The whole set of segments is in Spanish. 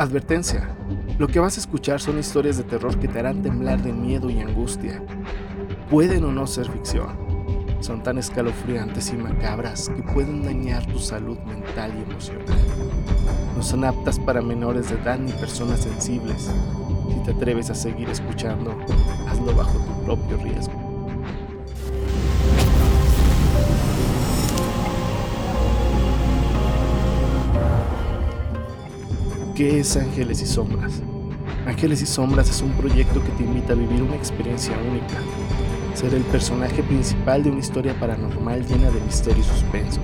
Advertencia. Lo que vas a escuchar son historias de terror que te harán temblar de miedo y angustia. Pueden o no ser ficción. Son tan escalofriantes y macabras que pueden dañar tu salud mental y emocional. No son aptas para menores de edad ni personas sensibles. Si te atreves a seguir escuchando, hazlo bajo tu propio riesgo. ¿Qué es Ángeles y Sombras? Ángeles y Sombras es un proyecto que te invita a vivir una experiencia única, ser el personaje principal de una historia paranormal llena de misterio y suspenso.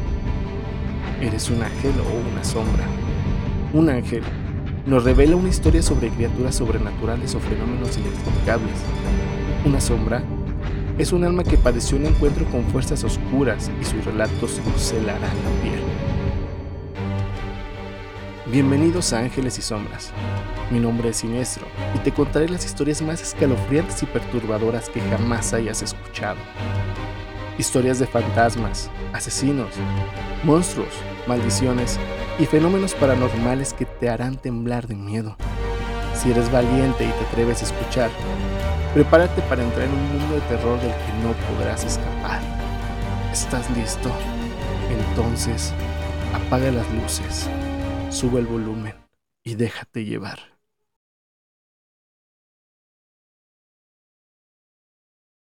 ¿Eres un ángel o una sombra? Un ángel nos revela una historia sobre criaturas sobrenaturales o fenómenos inexplicables. Una sombra es un alma que padeció un encuentro con fuerzas oscuras y sus relatos nos helarán la piel. Bienvenidos a Ángeles y Sombras. Mi nombre es Siniestro y te contaré las historias más escalofriantes y perturbadoras que jamás hayas escuchado. Historias de fantasmas, asesinos, monstruos, maldiciones y fenómenos paranormales que te harán temblar de miedo. Si eres valiente y te atreves a escuchar, prepárate para entrar en un mundo de terror del que no podrás escapar. ¿Estás listo? Entonces, apaga las luces sube el volumen y déjate llevar.